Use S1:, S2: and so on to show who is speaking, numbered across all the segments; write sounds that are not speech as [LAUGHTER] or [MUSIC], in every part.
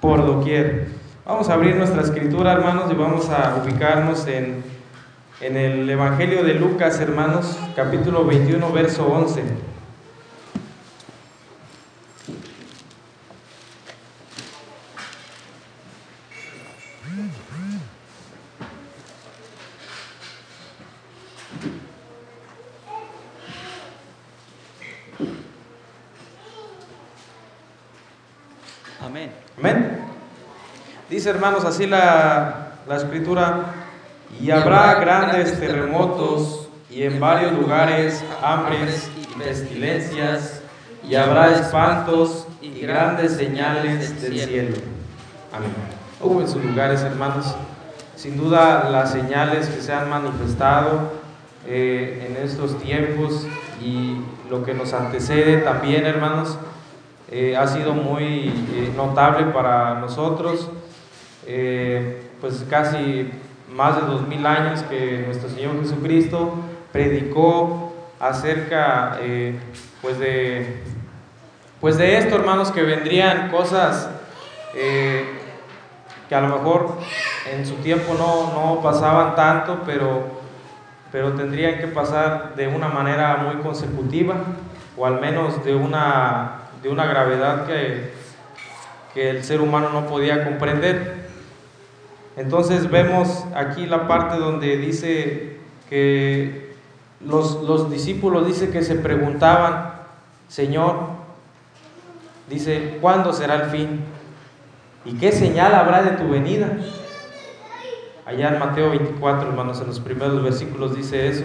S1: por doquier. Vamos a abrir nuestra escritura, hermanos, y vamos a ubicarnos en, en el Evangelio de Lucas, hermanos, capítulo 21, verso 11. Hermanos así la, la escritura, y habrá grandes terremotos y en varios lugares hambres y pestilencias, y habrá espantos y grandes señales del cielo. Amén. Hubo en sus lugares, hermanos, sin duda las señales que se han manifestado eh, en estos tiempos y lo que nos antecede también, hermanos, eh, ha sido muy eh, notable para nosotros. Eh, pues casi más de dos mil años que nuestro Señor Jesucristo predicó acerca eh, pues de pues de esto hermanos que vendrían cosas eh, que a lo mejor en su tiempo no, no pasaban tanto pero pero tendrían que pasar de una manera muy consecutiva o al menos de una de una gravedad que, que el ser humano no podía comprender entonces vemos aquí la parte donde dice que los, los discípulos dice que se preguntaban, Señor, dice, ¿cuándo será el fin? ¿Y qué señal habrá de tu venida? Allá en Mateo 24, hermanos, en los primeros versículos dice eso.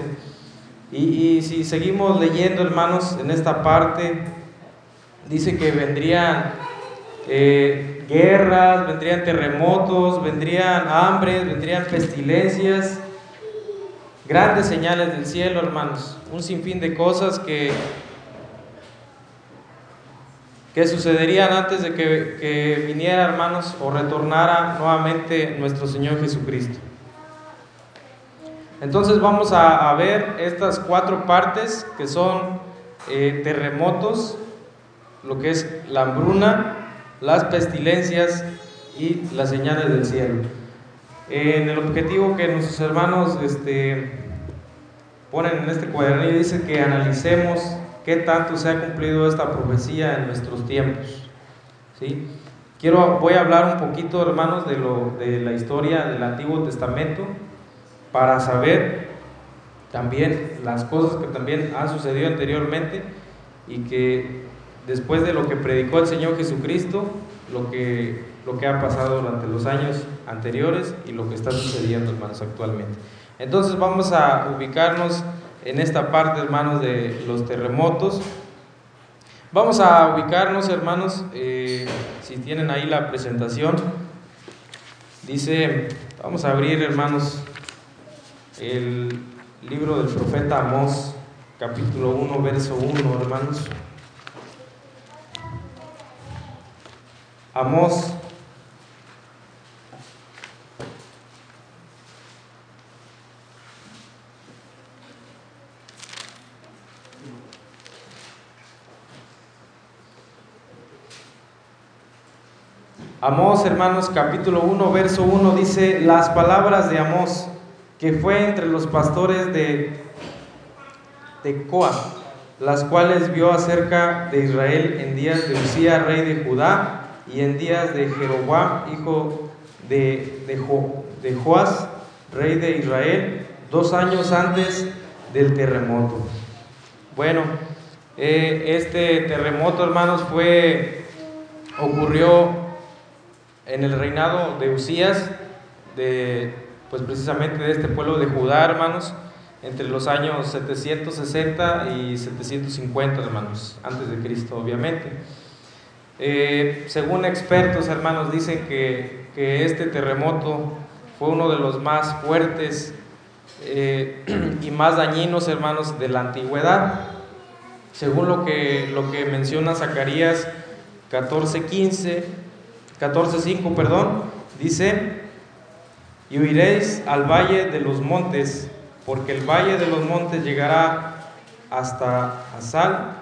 S1: Y, y si seguimos leyendo, hermanos, en esta parte, dice que vendrían eh, guerras, vendrían terremotos, vendrían hambres, vendrían pestilencias, grandes señales del cielo, hermanos, un sinfín de cosas que, que sucederían antes de que, que viniera, hermanos, o retornara nuevamente nuestro Señor Jesucristo. Entonces vamos a, ver estas cuatro partes que son eh, terremotos, lo que es la hambruna, las pestilencias y las señales del cielo. En el objetivo que nuestros hermanos este, ponen en este cuaderno dice que analicemos qué tanto se ha cumplido esta profecía en nuestros tiempos. ¿sí? Quiero, voy a hablar un poquito, hermanos, de, lo, de la historia del Antiguo Testamento para saber también las cosas que también han sucedido anteriormente y que después de lo que predicó el Señor Jesucristo, lo que, lo que ha pasado durante los años anteriores y lo que está sucediendo, hermanos, actualmente. Entonces vamos a ubicarnos en esta parte, hermanos, de los terremotos. Vamos a ubicarnos, hermanos, eh, si tienen ahí la presentación. Dice, vamos a abrir, hermanos, el libro del profeta Amós, capítulo 1, verso 1, hermanos. Amós Amós, hermanos, capítulo 1, verso 1 dice, las palabras de Amós, que fue entre los pastores de Tecoa, las cuales vio acerca de Israel en días de Usía, rey de Judá, y en días de Jeroboam, hijo de, de, Joás, rey de Israel, dos años antes del terremoto. Bueno, eh, este terremoto, hermanos, fue, ocurrió en el reinado de Usías, de, pues precisamente de este pueblo de Judá, hermanos, entre los años 760 y 750, hermanos, antes de Cristo, obviamente. Eh, según expertos, hermanos, dicen que, este terremoto fue uno de los más fuertes eh, [CLEARS THROAT] y más dañinos, hermanos, de la antigüedad. Según lo que, lo que menciona Zacarías 14:15, 14:5, perdón, dice, y huiréis al valle de los montes, porque el valle de los montes llegará hasta Asal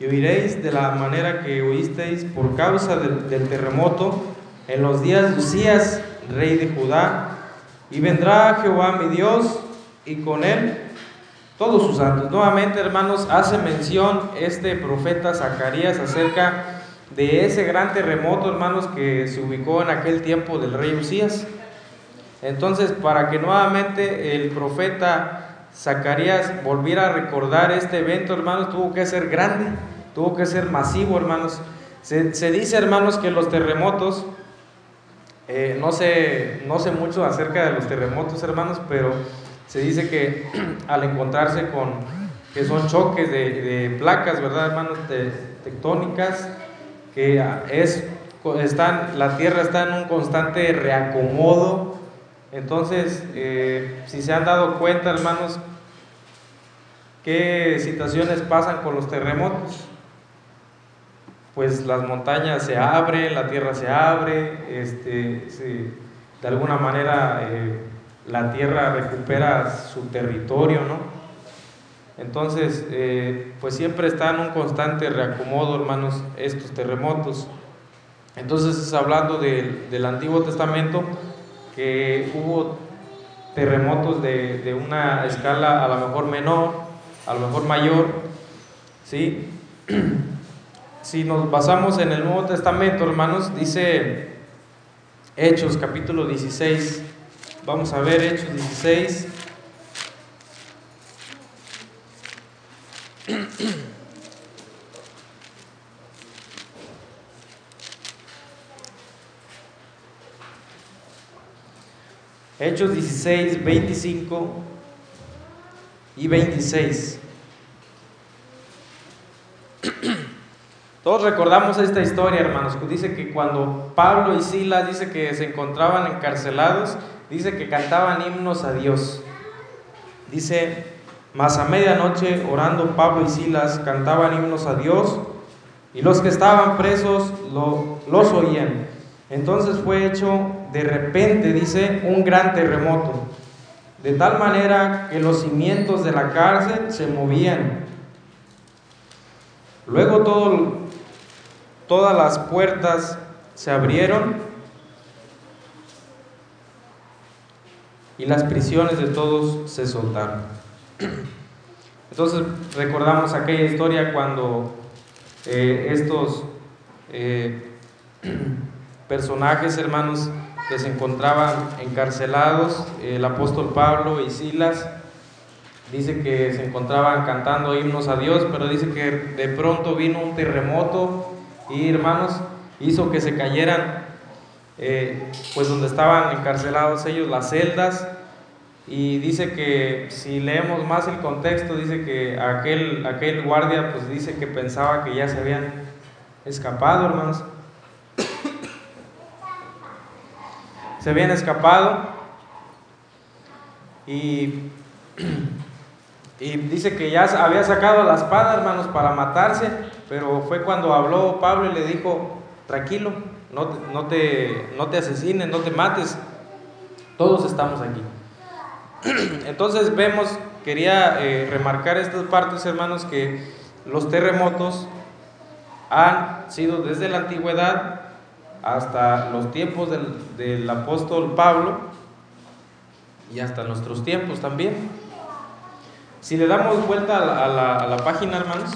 S1: y oiréis de la manera que oísteis por causa del, del terremoto en los días de Usías, rey de Judá, y vendrá Jehová mi Dios y con él todos sus santos. Nuevamente, hermanos, hace mención este profeta Zacarías acerca de ese gran terremoto, hermanos, que se ubicó en aquel tiempo del rey Usías. Entonces, para que nuevamente el profeta Zacarías volviera a recordar este evento, hermanos, tuvo que ser grande, tuvo que ser masivo, hermanos. Se, dice, hermanos, que los terremotos, eh, no, sé, no sé mucho acerca de los terremotos, hermanos, pero se dice que [CLEARS THROAT] al encontrarse con, que son choques de, placas, ¿verdad, hermanos? Tectónicas, que es, están, la Tierra está en un constante reacomodo. Entonces, eh, si se han dado cuenta, hermanos, qué situaciones pasan con los terremotos, pues las montañas se abren, la tierra se abre, este, de alguna manera eh, la tierra recupera su territorio, ¿no? Entonces, eh, pues siempre está en un constante reacomodo, hermanos, estos terremotos. Entonces, es hablando del Antiguo Testamento, que hubo terremotos de, de, una escala a lo mejor menor, a lo mejor mayor, ¿sí? [CLEARS THROAT] Si nos basamos en el Nuevo Testamento, hermanos, dice Hechos capítulo 16, vamos a ver Hechos 16. [CLEARS THROAT] Hechos 16, 25 y 26. Todos recordamos esta historia, hermanos, dice que cuando Pablo y Silas dice que se encontraban encarcelados, dice que cantaban himnos a Dios. Dice, mas a medianoche, orando Pablo y Silas, cantaban himnos a Dios, y los que estaban presos los oían. Entonces fue hecho de repente, dice, un gran terremoto, de tal manera que los cimientos de la cárcel se movían. Luego todo, todas las puertas se abrieron y las prisiones de todos se soltaron. [CLEARS THROAT] Entonces recordamos aquella historia cuando eh, estos eh, [CLEARS THROAT] personajes, hermanos, que se encontraban encarcelados, el apóstol Pablo y Silas, dice que se encontraban cantando himnos a Dios, pero dice que de pronto vino un terremoto y hermanos hizo que se cayeran, eh, pues donde estaban encarcelados ellos, las celdas. Y dice que si leemos más el contexto, dice que aquel, aquel guardia pues dice que pensaba que ya se habían escapado, hermanos. Se habían escapado y, [CLEARS THROAT] y dice que ya había sacado la espada, hermanos, para matarse, pero fue cuando habló Pablo y le dijo, tranquilo, no te, no te, no te asesines, no te mates, todos estamos aquí. [CLEARS THROAT] Entonces vemos, quería eh, remarcar estas partes, hermanos, que los terremotos han sido desde la antigüedad hasta los tiempos del, apóstol Pablo y hasta nuestros tiempos también. Si le damos vuelta a la, a la, página, hermanos.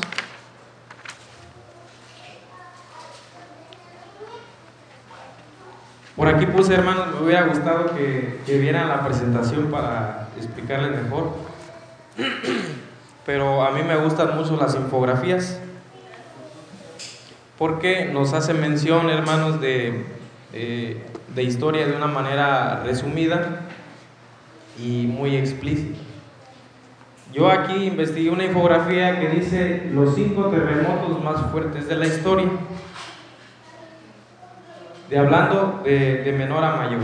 S1: Por aquí puse, hermanos, me hubiera gustado que, que vieran la presentación para explicarles mejor. [CLEARS THROAT] Pero a mí me gustan mucho las infografías porque nos hace mención, hermanos, de, de historia de una manera resumida y muy explícita. Yo aquí investigué una infografía que dice los cinco terremotos más fuertes de la historia, de hablando de, de menor a mayor.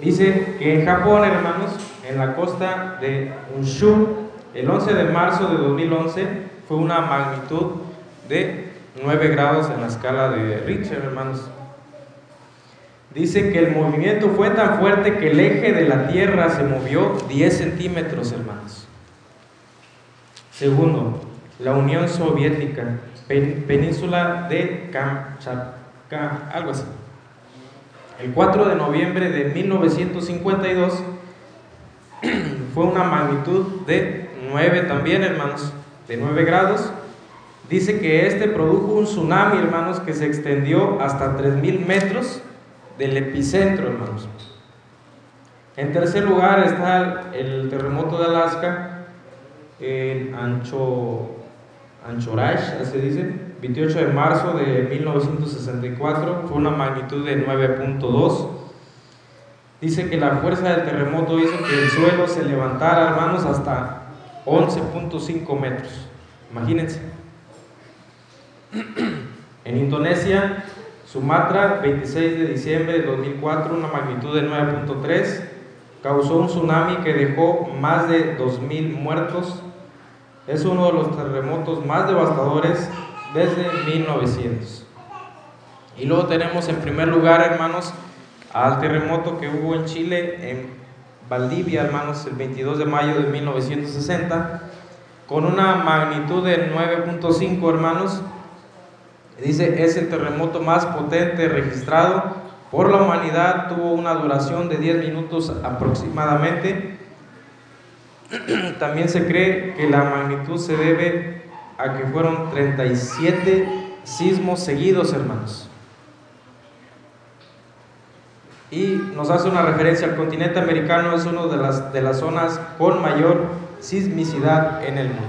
S1: Dice que en Japón, hermanos, en la costa de Unshu, el 11 de marzo de 2011 fue una magnitud de 9 grados en la escala de Richter, hermanos. Dice que el movimiento fue tan fuerte que el eje de la Tierra se movió 10 centímetros, hermanos. Segundo, la Unión Soviética, península de Kamchatka, algo así. El 4 de noviembre de 1952 [CLEARS THROAT] fue una magnitud de 9 también, hermanos, de 9 grados. Dice que este produjo un tsunami, hermanos, que se extendió hasta 3.000 metros del epicentro, hermanos. En tercer lugar está el, terremoto de Alaska, en Ancho, Anchorage, así dice, 28 de marzo de 1964, fue una magnitud de 9.2. Dice que la fuerza del terremoto hizo que el suelo se levantara, hermanos, hasta 11.5 metros. Imagínense. [CLEARS THROAT] En Indonesia, Sumatra, 26 de diciembre de 2004, una magnitud de 9.3 causó un tsunami que dejó más de 2.000 muertos. Es uno de los terremotos más devastadores desde 1900. Y luego tenemos en primer lugar, hermanos, al terremoto que hubo en Chile, en Valdivia, hermanos, el 22 de mayo de 1960, con una magnitud de 9.5, hermanos. Dice, es el terremoto más potente registrado por la humanidad tuvo una duración de 10 minutos aproximadamente. [CLEARS THROAT] También se cree que la magnitud se debe a que fueron 37 sismos seguidos, hermanos. Y nos hace una referencia al continente americano, es una de las, de las zonas con mayor sismicidad en el mundo.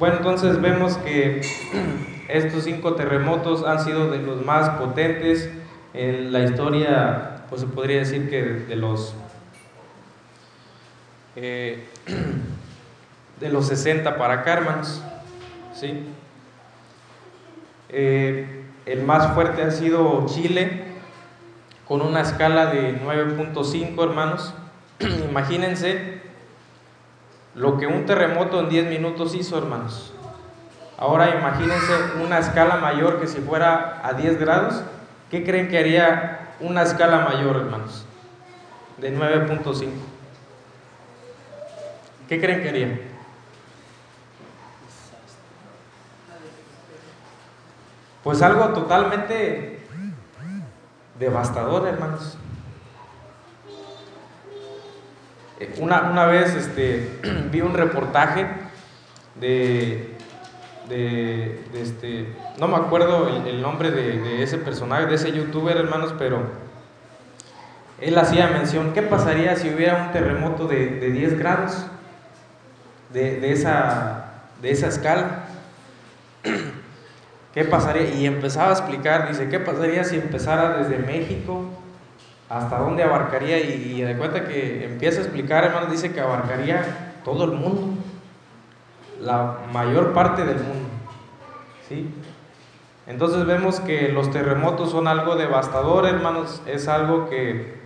S1: Bueno, entonces vemos que [CLEARS THROAT] estos cinco terremotos han sido de los más potentes en la historia, pues se podría decir que de los de los 60 para acá, ¿sí? Eh, el más fuerte ha sido Chile, con una escala de 9.5, hermanos. [CLEARS THROAT] Imagínense lo que un terremoto en 10 minutos hizo, hermanos. Ahora imagínense una escala mayor que si fuera a 10 grados ¿Qué creen que haría una escala mayor, hermanos? De 9.5. ¿Qué creen que haría? Pues algo totalmente devastador, hermanos. Eh, una, una vez este, [CLEARS THROAT] vi un reportaje de de, este, no me acuerdo el, nombre de, ese personaje, de ese youtuber, hermanos, pero él hacía mención, ¿qué pasaría si hubiera un terremoto de, 10 grados de, esa, de esa escala? [CLEARS THROAT] ¿Qué pasaría? Y empezaba a explicar, dice, ¿qué pasaría si empezara desde México? ¿Hasta dónde abarcaría? Y, y de cuenta que empieza a explicar, hermanos, dice que abarcaría todo el mundo la mayor parte del mundo. ¿sí? Entonces vemos que los terremotos son algo devastador, hermanos, es algo que,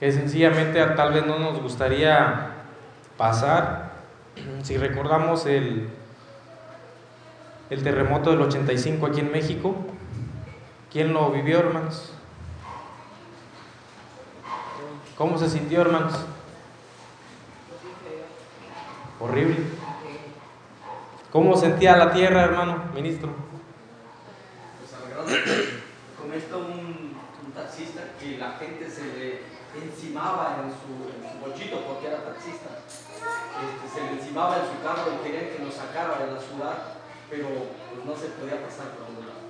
S1: que sencillamente tal vez no nos gustaría pasar. Si recordamos el, el terremoto del 85 aquí en México, ¿quién lo vivió, hermanos? ¿Cómo se sintió, hermanos? Horrible. ¿Cómo sentía la tierra, hermano, ministro?
S2: Pues al grado comenta un, un, taxista que la gente se le encimaba en su, en bochito porque era taxista. Este, se le encimaba en su carro y querían que lo sacara de la ciudad, pero pues no se podía pasar por un lado.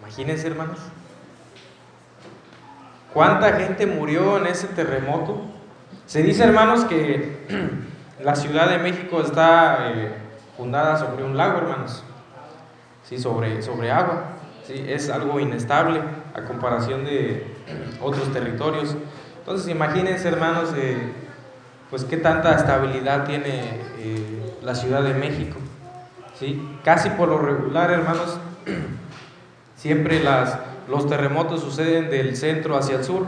S1: Imagínense, hermanos. ¿Cuánta gente murió en ese terremoto? Se dice, hermanos, que [CLEARS THROAT] La Ciudad de México está eh, fundada sobre un lago, hermanos, ¿sí? sobre, sobre agua. ¿sí? Es algo inestable a comparación de otros territorios. Entonces, imagínense, hermanos, eh, pues qué tanta estabilidad tiene eh, la Ciudad de México. ¿sí? Casi por lo regular, hermanos, [CLEARS THROAT] siempre las, los terremotos suceden del centro hacia el sur,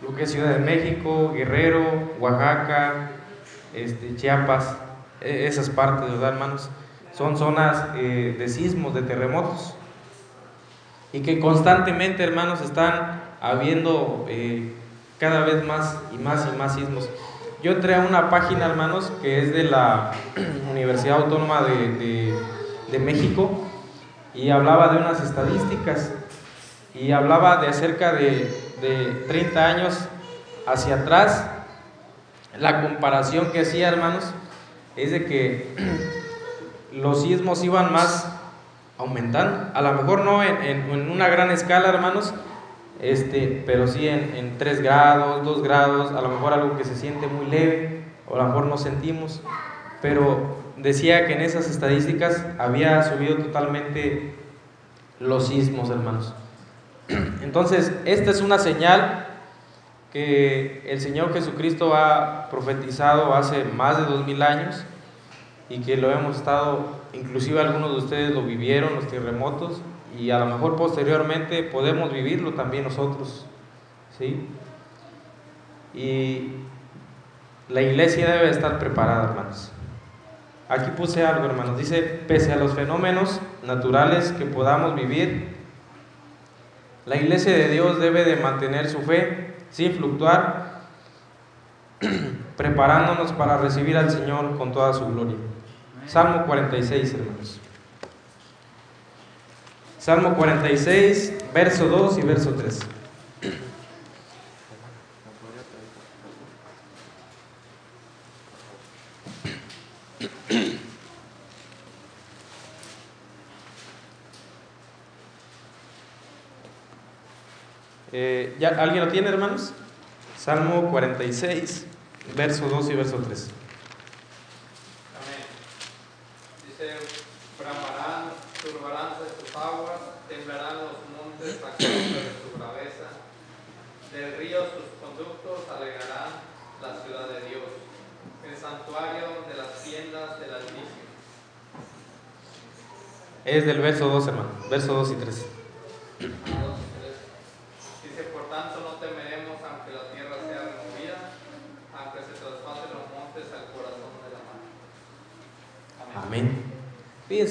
S1: lo que es Ciudad de México, Guerrero, Oaxaca, este, Chiapas, e, esas partes, ¿verdad, hermanos? Son zonas eh, de sismos, de terremotos. Y que constantemente, hermanos, están habiendo eh, cada vez más y más y más sismos. yo entré a una página, hermanos, que es de la [CLEARS THROAT] Universidad Autónoma de, de México y hablaba de unas estadísticas y hablaba de cerca de, de 30 años hacia atrás. La comparación que hacía, hermanos, es de que [CLEARS THROAT] los sismos iban más aumentando. A lo mejor no en, en, una gran escala, hermanos, este, pero sí en, en 3 grados, 2 grados, a lo mejor algo que se siente muy leve, o a lo mejor no sentimos. Pero decía que en esas estadísticas había subido totalmente los sismos, hermanos. [CLEARS THROAT] Entonces, esta es una señal que el Señor Jesucristo ha profetizado hace más de dos mil años y que lo hemos estado, inclusive algunos de ustedes lo vivieron, los terremotos, y a lo mejor posteriormente podemos vivirlo también nosotros. ¿sí? Y la iglesia debe estar preparada, hermanos. Aquí puse algo, hermanos. Dice, pese a los fenómenos naturales que podamos vivir, la iglesia de Dios debe de mantener su fe sin fluctuar, [CLEARS THROAT] preparándonos para recibir al Señor con toda su gloria. Salmo 46, hermanos. Salmo 46, verso 2 y verso 3. Eh, ¿ya, ¿Alguien lo tiene, hermanos? Salmo 46, verso 2 y verso 3.
S3: Amén. Dice, bramarán, turbarán de sus aguas, temblarán los montes a causa de su braveza. Del río sus conductos alegrarán la ciudad de Dios, el santuario de las tiendas del Altísimo.
S1: Es del verso 2, hermano, verso 2 y 3.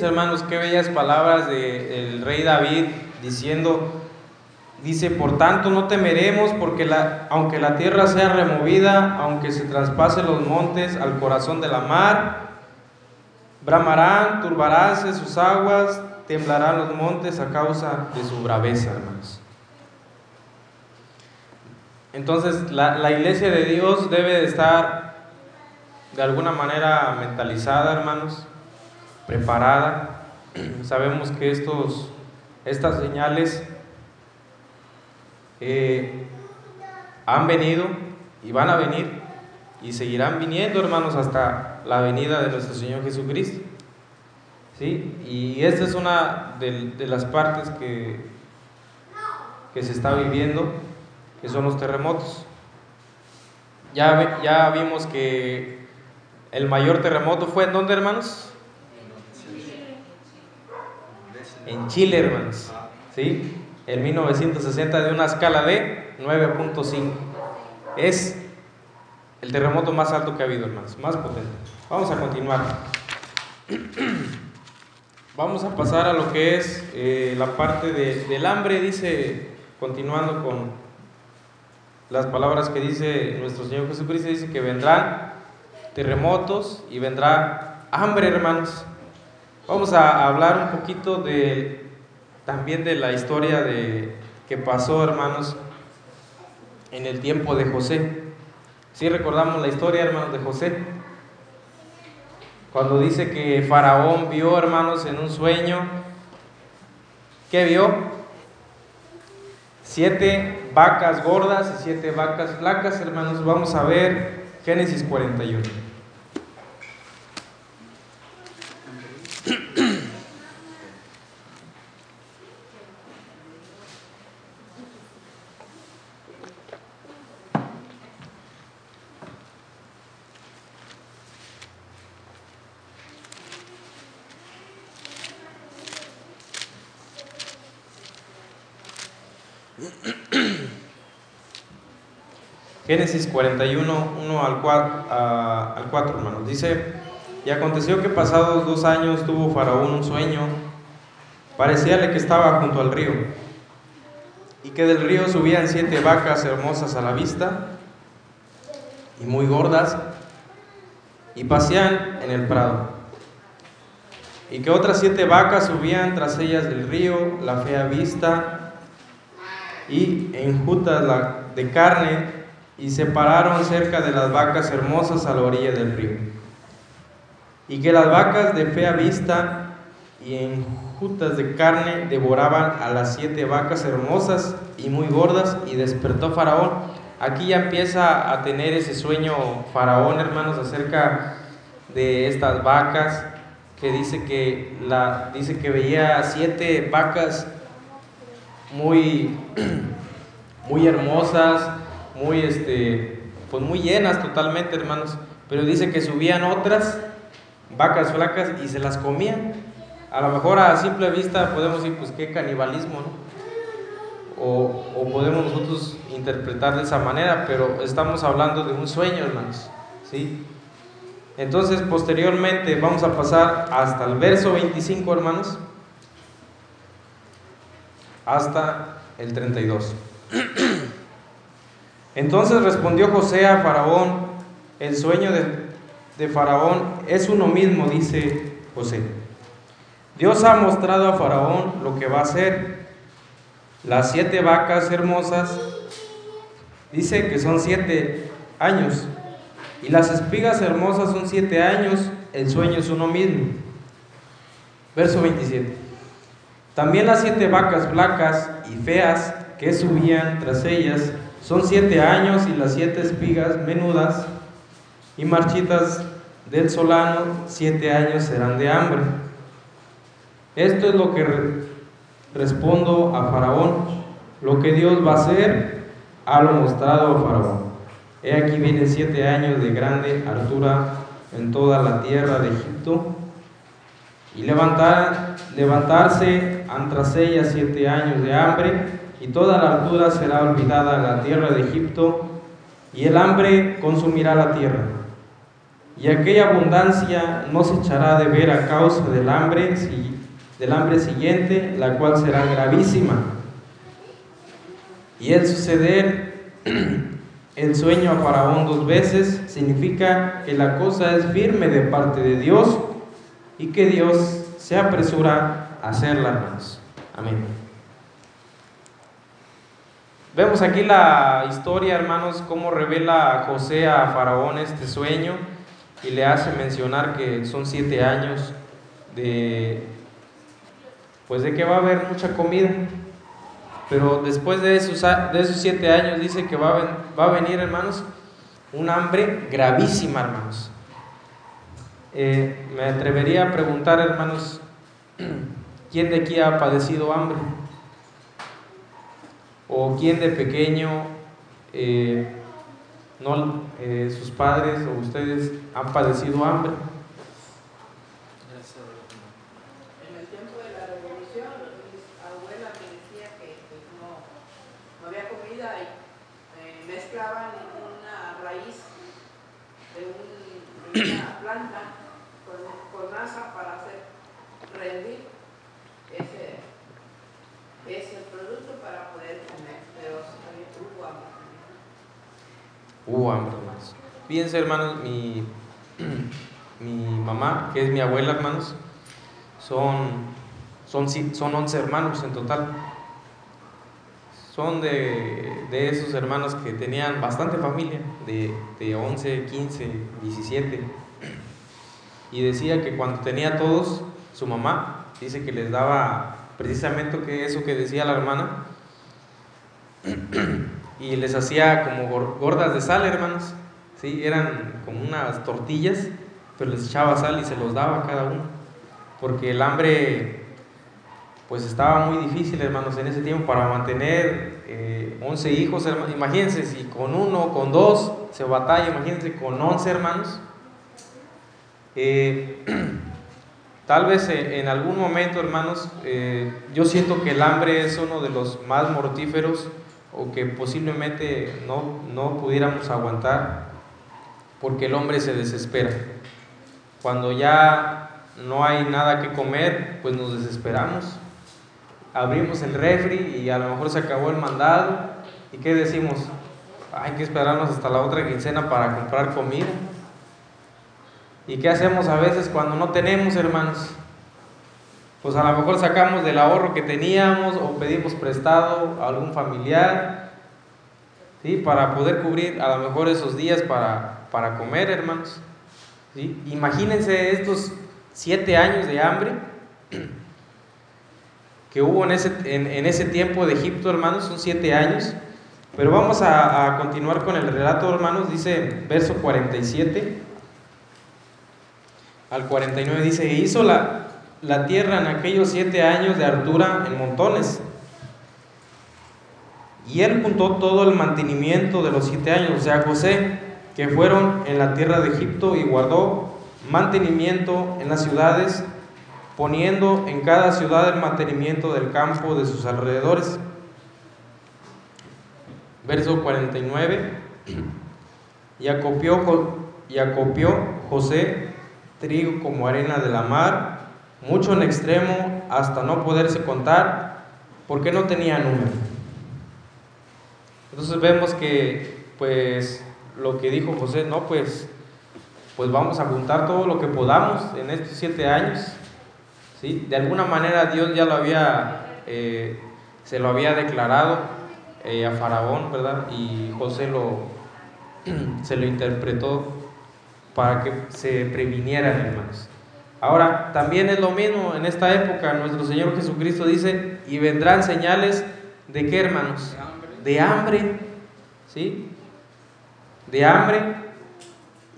S1: Hermanos, qué bellas palabras del rey David diciendo, dice, por tanto no temeremos porque la, aunque la tierra sea removida, aunque se traspasen los montes al corazón de la mar, bramarán, turbaránse sus aguas, temblarán los montes a causa de su braveza, hermanos. Entonces la, la iglesia de Dios debe de estar de alguna manera mentalizada, hermanos, preparada. Sabemos que estos, estas señales eh, han venido y van a venir y seguirán viniendo, hermanos, hasta la venida de nuestro Señor Jesucristo. ¿Sí? Y esta es una de, de las partes que, que se está viviendo, que son los terremotos. Ya, ya vimos que el mayor terremoto fue en dónde, hermanos? En Chile, hermanos. ¿Sí? En 1960 de una escala de 9.5. Es el terremoto más alto que ha habido, hermanos, más potente. Vamos a continuar. [CLEARS THROAT] Vamos a pasar a lo que es eh, la parte del hambre, dice, continuando con las palabras que dice nuestro Señor Jesucristo, dice que vendrán terremotos y vendrá hambre, hermanos. Vamos a hablar un poquito de, también de la historia de, que pasó, hermanos, en el tiempo de José. Si ¿Sí recordamos la historia, hermanos, de José? Cuando dice que Faraón vio, hermanos, en un sueño, ¿qué vio? Siete vacas gordas y siete vacas flacas, hermanos. Vamos a ver Génesis 41. Génesis 41, 1 al 4, al 4, hermanos. Dice, y aconteció que pasados dos años tuvo Faraón un sueño, parecíale que estaba junto al río, y que del río subían siete vacas hermosas a la vista, y muy gordas, y pasían en el prado. Y que otras siete vacas subían tras ellas del río, la fea vista, y enjutas de carne, y se pararon cerca de las vacas hermosas a la orilla del río. Y que las vacas de fea vista y enjutas de carne devoraban a las siete vacas hermosas y muy gordas, y despertó Faraón. Aquí ya empieza a tener ese sueño Faraón, hermanos, acerca de estas vacas, que dice que, la, dice que veía siete vacas muy, [CLEARS THROAT] muy hermosas, muy, este, pues muy llenas totalmente, hermanos. Pero dice que subían otras vacas flacas y se las comían. A lo mejor a simple vista podemos decir, pues qué canibalismo, ¿no? O, o, podemos nosotros interpretar de esa manera, pero estamos hablando de un sueño, hermanos. ¿sí? Entonces, posteriormente vamos a pasar hasta el verso 25, hermanos, hasta el 32. Entonces respondió José a Faraón, el sueño de, Faraón es uno mismo, dice José. Dios ha mostrado a Faraón lo que va a hacer. Las siete vacas hermosas, dice que son siete años. Y las espigas hermosas son siete años, el sueño es uno mismo. Verso 27. También las siete vacas flacas y feas que subían tras ellas son siete años y las siete espigas menudas y marchitas del solano, siete años serán de hambre. Esto es lo que respondo a Faraón. Lo que Dios va a hacer, ha lo mostrado a Faraón. He aquí vienen siete años de grande altura en toda la tierra de Egipto. Y levantar, levantarse tras ella siete años de hambre, y toda la altura será olvidada la tierra de Egipto, y el hambre consumirá la tierra. Y aquella abundancia no se echará de ver a causa del hambre, del hambre siguiente, la cual será gravísima. Y el suceder [CLEARS THROAT] el sueño a Faraón dos veces significa que la cosa es firme de parte de Dios y que Dios se apresura hacerla, hermanos. Amén. Vemos aquí la historia, hermanos, cómo revela José a Faraón este sueño y le hace mencionar que son siete años de, pues de que va a haber mucha comida. Pero después de esos, de esos siete años dice que va a, va a venir, hermanos, un hambre gravísima, hermanos. Eh, me atrevería a preguntar, hermanos, [CLEARS THROAT] ¿quién de aquí ha padecido hambre? ¿O quién de pequeño, eh, no, eh, sus padres o ustedes han padecido hambre?
S4: una planta con, con masa para hacer rendir ese, ese producto para poder comer, pero hubo hambre.
S1: Hubo hambre, hermanos. Fíjense, hermanos, mi, [CLEARS THROAT] mi mamá, que es mi abuela, hermanos, son, son, son 11 hermanos en total son de, de, esos hermanos que tenían bastante familia, de, de 11, 15, 17. Y decía que cuando tenía todos, su mamá dice que les daba precisamente que eso que decía la hermana, [CLEARS THROAT] y les hacía como gordas de sal, hermanos. ¿Sí? Eran como unas tortillas, pero les echaba sal y se los daba a cada uno, porque el hambre pues estaba muy difícil, hermanos, en ese tiempo para mantener eh, 11 hijos, hermanos. Imagínense si con uno, con dos se batalla, imagínense con 11 hermanos. Eh, [CLEARS THROAT] tal vez en, algún momento, hermanos, eh, yo siento que el hambre es uno de los más mortíferos o que posiblemente no, no pudiéramos aguantar porque el hombre se desespera. Cuando ya no hay nada que comer, pues nos desesperamos abrimos el refri y a lo mejor se acabó el mandado. ¿Y qué decimos? hay que esperarnos hasta la otra quincena para comprar comida. ¿Y qué hacemos a veces cuando no tenemos, hermanos? Pues a lo mejor sacamos del ahorro que teníamos o pedimos prestado a algún familiar, ¿sí? Para poder cubrir a lo mejor esos días para, para comer, hermanos. ¿sí? Imagínense estos siete años de hambre [CLEARS THROAT] que hubo en ese, en, ese tiempo de Egipto, hermanos, son siete años. Pero vamos a, a continuar con el relato, hermanos, dice verso 47 al 49, dice, e hizo la, la tierra en aquellos siete años de altura en montones. Y él juntó todo el mantenimiento de los siete años, o sea, José, que fueron en la tierra de Egipto y guardó mantenimiento en las ciudades, poniendo en cada ciudad el mantenimiento del campo de sus alrededores. Verso 49. Y acopió, y acopió José trigo como arena de la mar, mucho en extremo hasta no poderse contar, porque no tenía número. Entonces vemos que, pues, lo que dijo José, no, pues, pues vamos a juntar todo lo que podamos en estos siete años. ¿sí? De alguna manera Dios ya lo había, eh, se lo había declarado eh, a Faraón, ¿verdad? Y José lo, [CLEARS THROAT] se lo interpretó para que se previnieran, hermanos. Ahora, también es lo mismo en esta época, nuestro Señor Jesucristo dice, y vendrán señales de qué, hermanos? De hambre, ¿sí? De hambre.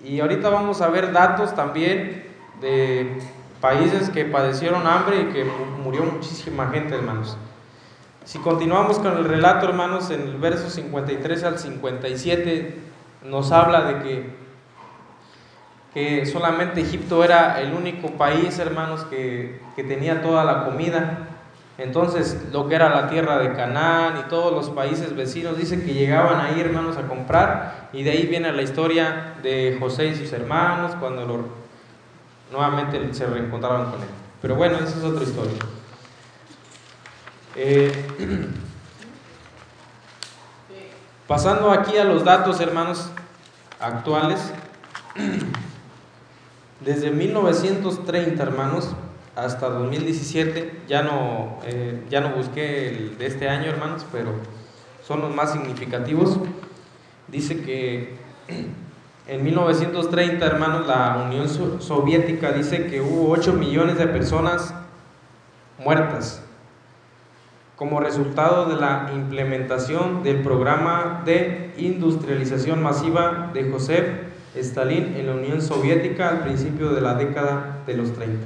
S1: Y ahorita vamos a ver datos también de países que padecieron hambre y que murió muchísima gente, hermanos. Si continuamos con el relato, hermanos, en el verso 53 al 57, nos habla de que que solamente Egipto era el único país, hermanos, que, tenía toda la comida. Entonces, lo que era la tierra de Canaán y todos los países vecinos, dicen que llegaban ahí, hermanos, a comprar. Y de ahí viene la historia de José y sus hermanos cuando nuevamente se reencontraron con él. Pero bueno, esa es otra historia. Eh, [CLEARS THROAT] pasando aquí a los datos, hermanos, actuales. [CLEARS THROAT] Desde 1930, hermanos, hasta 2017, ya no, eh, ya no busqué el de este año, hermanos, pero son los más significativos. Dice que en 1930, hermanos, la Unión Soviética dice que hubo 8 millones de personas muertas como resultado de la implementación del programa de industrialización masiva de José Stalin en la Unión Soviética al principio de la década de los 30.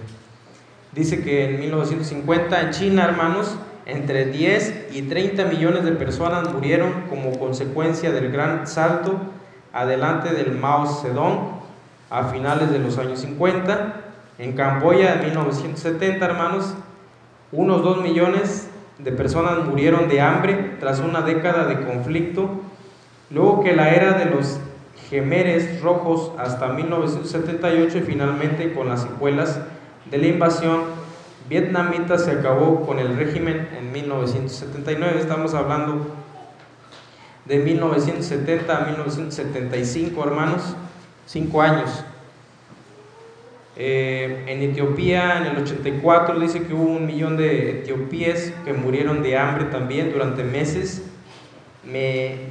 S1: Dice que en 1950 en China, hermanos, entre 10 y 30 millones de personas murieron como consecuencia del gran salto adelante del Mao Zedong a finales de los años 50. En Camboya en 1970, hermanos, unos 2 millones de personas murieron de hambre tras una década de conflicto, luego que la era de los Gemeres Rojos hasta 1978 y finalmente con las secuelas de la invasión vietnamita se acabó con el régimen en 1979. Estamos hablando de 1970 a 1975, hermanos, cinco años. Eh, en Etiopía, en el 84, dice que hubo un millón de etiopíes que murieron de hambre también durante meses. Me,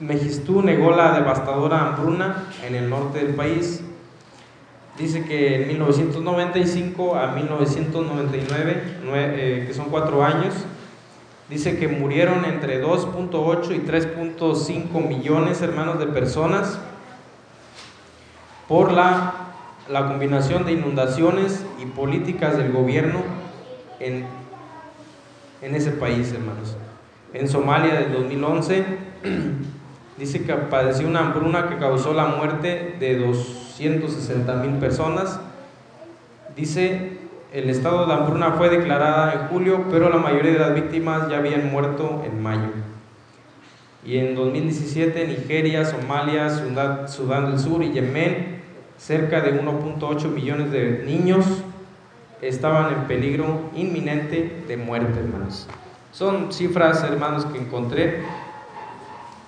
S1: negó la devastadora hambruna en el norte del país. Dice que en 1995 a 1999, eh, que son cuatro años, dice que murieron entre 2.8 y 3.5 millones, hermanos, de personas por la, la combinación de inundaciones y políticas del gobierno en, en ese país, hermanos. En Somalia del 2011 [CLEARS THROAT] dice que padeció una hambruna que causó la muerte de 260 mil personas. Dice, el estado de hambruna fue declarada en julio, pero la mayoría de las víctimas ya habían muerto en mayo. Y en 2017, Nigeria, Somalia, Sudán, del Sur y Yemen, cerca de 1.8 millones de niños estaban en peligro inminente de muerte, hermanos. Son cifras, hermanos, que encontré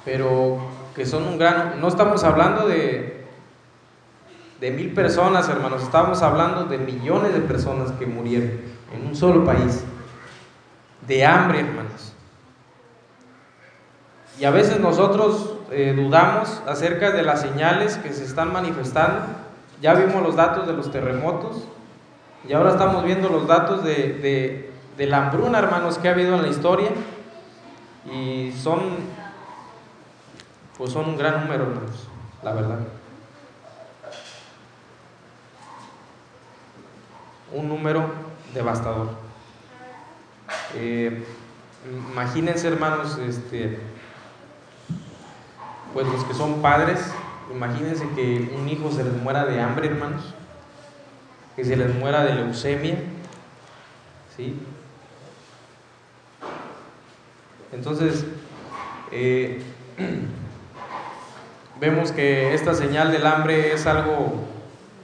S1: pero que son un gran... No estamos hablando de, de mil personas, hermanos, estamos hablando de millones de personas que murieron en un solo país, de hambre, hermanos. Y a veces nosotros eh, dudamos acerca de las señales que se están manifestando. Ya vimos los datos de los terremotos y ahora estamos viendo los datos de, de la hambruna, hermanos, que ha habido en la historia. Y son, pues son un gran número, hermanos, la verdad. Un número devastador. Eh, imagínense, hermanos, este, pues los que son padres, imagínense que un hijo se les muera de hambre, hermanos, que se les muera de leucemia, ¿sí? Entonces, eh, [CLEARS THROAT] vemos que esta señal del hambre es algo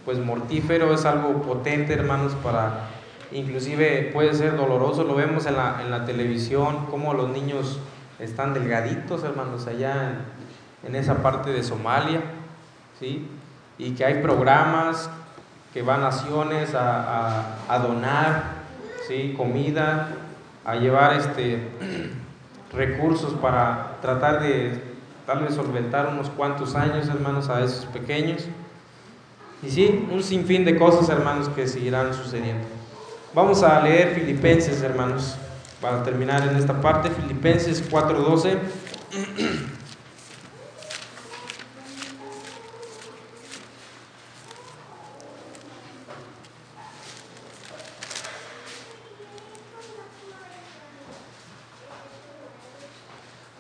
S1: pues mortífero, es algo potente, hermanos, para inclusive puede ser doloroso, lo vemos en la, en la televisión, como los niños están delgaditos, hermanos, allá en, esa parte de Somalia, ¿sí? Y que hay programas que van naciones a, a donar, ¿sí? Comida, a llevar este [CLEARS THROAT] recursos para tratar de tal vez solventar unos cuantos años, hermanos, a esos pequeños. Y sí, un sinfín de cosas, hermanos, que seguirán sucediendo. Vamos a leer Filipenses, hermanos, para terminar en esta parte. Filipenses 4:12.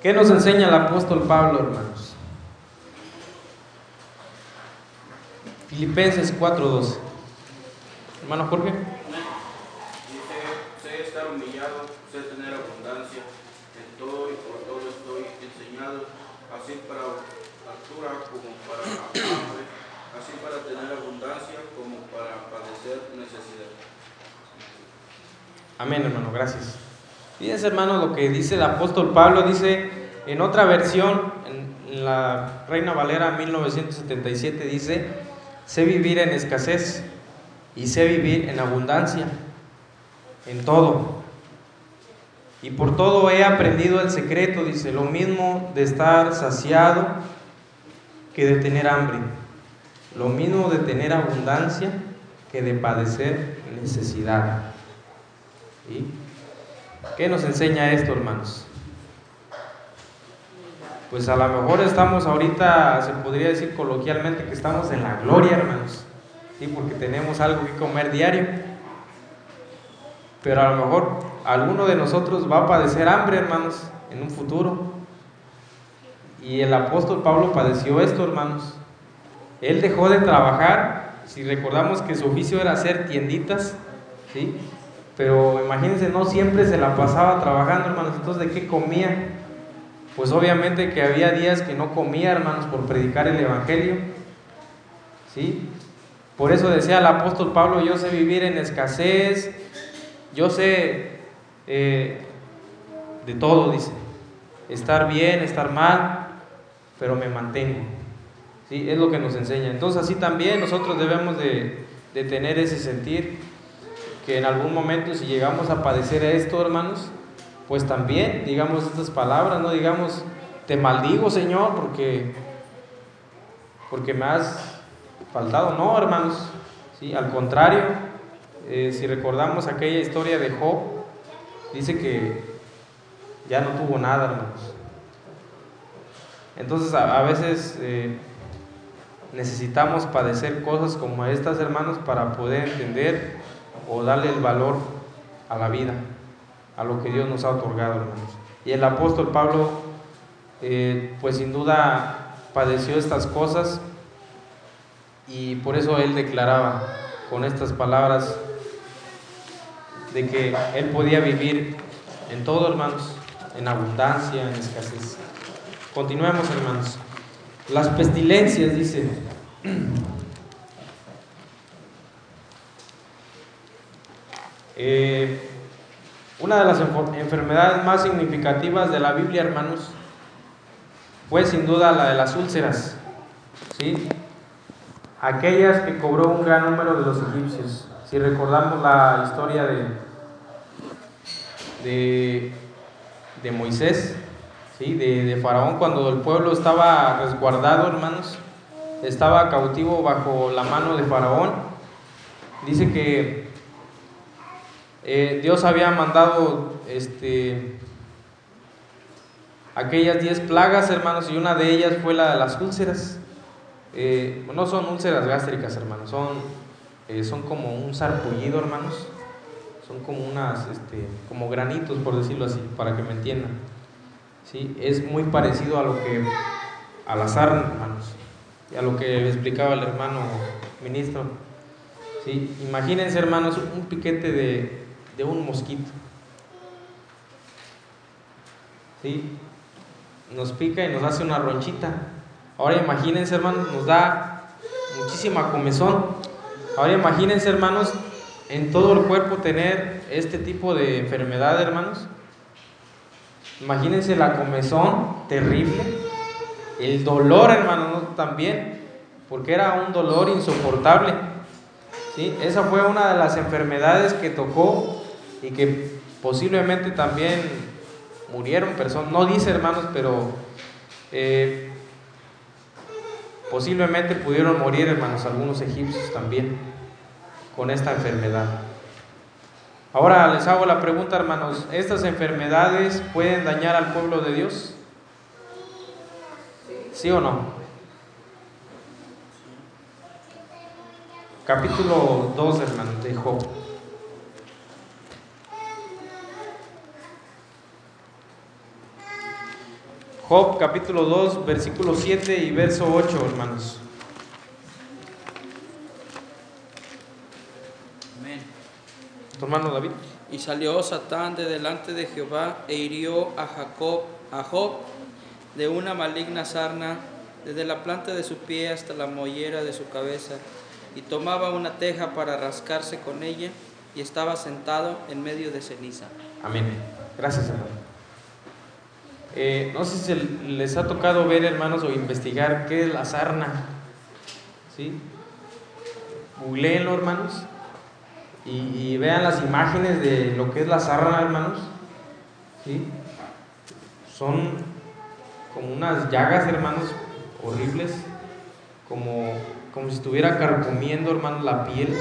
S1: ¿Qué nos enseña el apóstol Pablo, hermanos? Filipenses 4:12. Hermano Jorge.
S5: Dice, sé estar humillado, sé tener abundancia, en todo y por todo estoy enseñado, así para altura como para hambre, así para tener abundancia como para padecer necesidad.
S1: Amén, hermano, gracias. Fíjense, hermano, lo que dice el apóstol Pablo, dice en otra versión, en la Reina Valera 1977, dice, sé vivir en escasez y sé vivir en abundancia, en todo. Y por todo he aprendido el secreto, dice, lo mismo de estar saciado que de tener hambre, lo mismo de tener abundancia que de padecer necesidad. ¿Sí? ¿Qué nos enseña esto, hermanos? Pues a lo mejor estamos ahorita, se podría decir coloquialmente que estamos en la gloria, hermanos, ¿sí? porque tenemos algo que comer diario. Pero a lo mejor alguno de nosotros va a padecer hambre, hermanos, en un futuro. Y el apóstol Pablo padeció esto, hermanos. Él dejó de trabajar, si recordamos que su oficio era hacer tienditas, ¿sí? Pero imagínense, no siempre se la pasaba trabajando, hermanos. Entonces, ¿de qué comía? Pues obviamente que había días que no comía, hermanos, por predicar el Evangelio. ¿Sí? Por eso decía el apóstol Pablo, yo sé vivir en escasez, yo sé eh, de todo, dice. Estar bien, estar mal, pero me mantengo. ¿Sí? Es lo que nos enseña. Entonces así también nosotros debemos de, de tener ese sentir que en algún momento si llegamos a padecer esto, hermanos, pues también digamos estas palabras, no digamos, te maldigo, Señor, porque porque me has faltado, no, hermanos, sí, al contrario, eh, si recordamos aquella historia de Job, dice que ya no tuvo nada, hermanos. Entonces a, veces eh, necesitamos padecer cosas como estas, hermanos, para poder entender o darle el valor a la vida, a lo que Dios nos ha otorgado, hermanos. Y el apóstol Pablo, eh, pues sin duda padeció estas cosas y por eso él declaraba con estas palabras de que él podía vivir en todo, hermanos, en abundancia, en escasez. Continuemos, hermanos. Las pestilencias, dice. [CLEARS THROAT] Eh, una de las enfermedades más significativas de la Biblia, hermanos, fue sin duda la de las úlceras, ¿sí? aquellas que cobró un gran número de los egipcios. Si recordamos la historia de, de, de Moisés, ¿sí? de, de Faraón, cuando el pueblo estaba resguardado, hermanos, estaba cautivo bajo la mano de Faraón, dice que eh, Dios había mandado este, aquellas diez plagas, hermanos, y una de ellas fue la de las úlceras. Eh, no son úlceras gástricas, hermanos, son, eh, son como un sarpullido, hermanos. Son como unas, este, como granitos, por decirlo así, para que me entiendan. ¿Sí? Es muy parecido a lo que, a la sarna, hermanos, y a lo que explicaba el hermano ministro. ¿Sí? Imagínense, hermanos, un piquete de, de un mosquito. ¿Sí? Nos pica y nos hace una ronchita. Ahora imagínense, hermanos, nos da muchísima comezón. Ahora imagínense, hermanos, en todo el cuerpo tener este tipo de enfermedad, hermanos. Imagínense la comezón terrible, el dolor, hermanos, también, porque era un dolor insoportable. ¿sí? Esa fue una de las enfermedades que tocó y que posiblemente también murieron personas, no dice hermanos, pero eh, posiblemente pudieron morir hermanos algunos egipcios también con esta enfermedad. Ahora les hago la pregunta hermanos, ¿estas enfermedades pueden dañar al pueblo de Dios? ¿Sí o no? Capítulo 2 hermanos de Job. Job capítulo 2, versículo 7 y verso 8, hermanos.
S6: Amén.
S1: Tu hermano David.
S6: Y salió Satán de delante de Jehová e hirió a Jacob, a Job, de una maligna sarna, desde la planta de su pie hasta la mollera de su cabeza, y tomaba una teja para rascarse con ella, y estaba sentado en medio de ceniza.
S1: Amén. Gracias, hermano. Eh, no sé si les ha tocado ver, hermanos, o investigar qué es la sarna. ¿Sí? Googleenlo, hermanos, y, vean las imágenes de lo que es la sarna, hermanos. ¿Sí? Son como unas llagas, hermanos, horribles, como, como si estuviera carcomiendo, hermanos, la piel,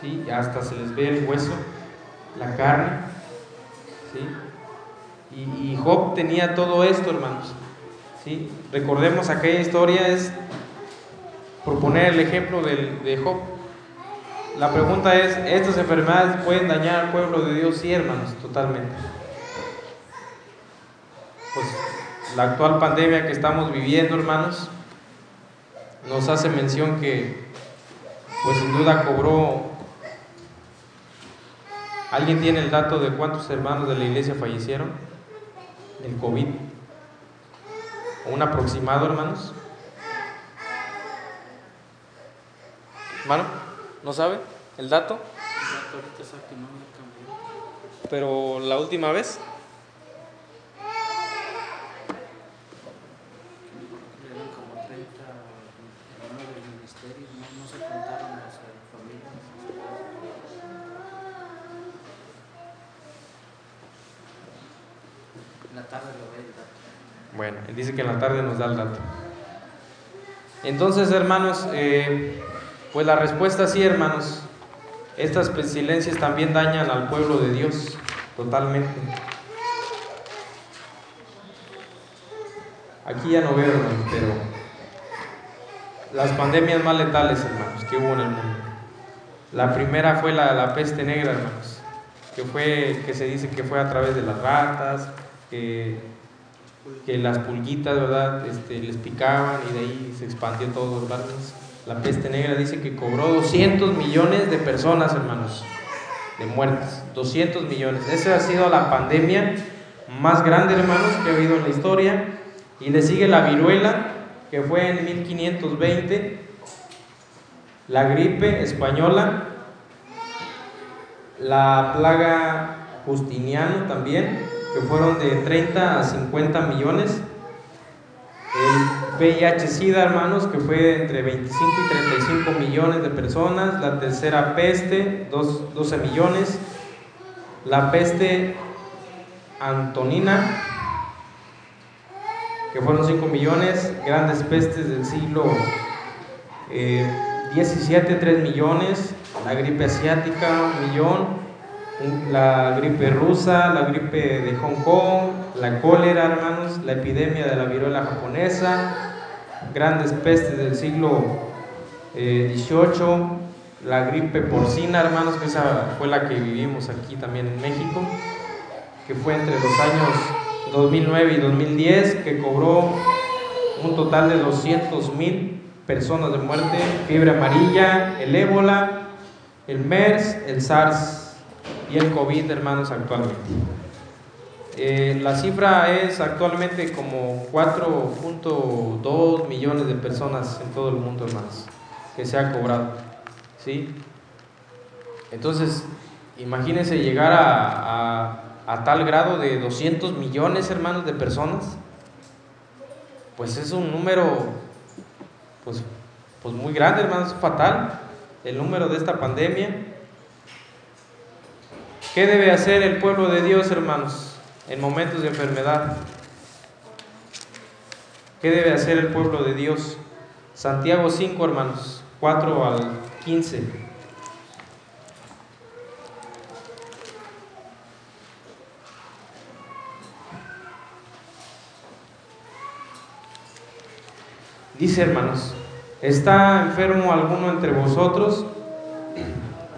S1: ¿sí? Hasta se les ve el hueso, la carne, ¿sí? Y, y Job tenía todo esto, hermanos, ¿sí? Recordemos aquella historia, es proponer el ejemplo del- de Job. La pregunta es, ¿estas enfermedades pueden dañar al pueblo de Dios? Sí, hermanos, totalmente. Pues la actual pandemia que estamos viviendo, hermanos, nos hace mención que, pues sin duda cobró. ¿Alguien tiene el dato de cuántos hermanos de la iglesia fallecieron del COVID? ¿Un aproximado, hermanos? ¿Hermano? ¿No sabe el dato?
S6: Ahorita sabe que no cambió.
S1: Pero la última vez,
S6: Eran como 30 hermanos del ministerio, no, no se contaron las eh, familias. En la tarde lo ve el dato.
S1: Bueno, él dice que en la tarde nos da el dato. Entonces, hermanos, eh, pues la respuesta sí, hermanos. Estas pestilencias también dañan al pueblo de Dios totalmente. Aquí ya no veo, hermanos, pero las pandemias más letales, hermanos, que hubo en el mundo. La primera fue la, la peste negra, hermanos, que fue, que se dice que fue a través de las ratas, que que las pulguitas, ¿verdad? Este, les picaban y de ahí se expandió todo, hermanos. La peste negra dice que cobró 200 millones de personas, hermanos, de muertes. 200 millones. Esa ha sido la pandemia más grande, hermanos, que ha habido en la historia. Y le sigue la viruela, que fue en 1520. La gripe española. La plaga Justiniano también, que fueron de 30 a 50 millones. El VIH-Sida, hermanos, que fue entre 25 y 35 millones de personas. La tercera peste, 12 millones. La peste antonina, que fueron 5 millones. Grandes pestes del siglo eh, 17, 3 millones. La gripe asiática, un millón la gripe rusa, la gripe de Hong Kong, la cólera, hermanos, la epidemia de la viruela japonesa, grandes pestes del siglo XVIII, eh, la gripe porcina, hermanos, que esa fue la que vivimos aquí también en México, que fue entre los años 2009 y 2010, que cobró un total de 200 mil personas de muerte, fiebre amarilla, el ébola, el MERS, el SARS el COVID, hermanos, actualmente. Eh, la cifra es actualmente como 4.2 millones de personas en todo el mundo, hermanos, que se ha cobrado. ¿sí? Entonces, imagínense llegar a, a, tal grado de 200 millones, hermanos, de personas. Pues es un número, pues, pues muy grande, hermanos, fatal, el número de esta pandemia. ¿Qué debe hacer el pueblo de Dios, hermanos, en momentos de enfermedad? ¿Qué debe hacer el pueblo de Dios? Santiago 5, hermanos, 4 al 15. Dice, hermanos, ¿está enfermo alguno entre vosotros?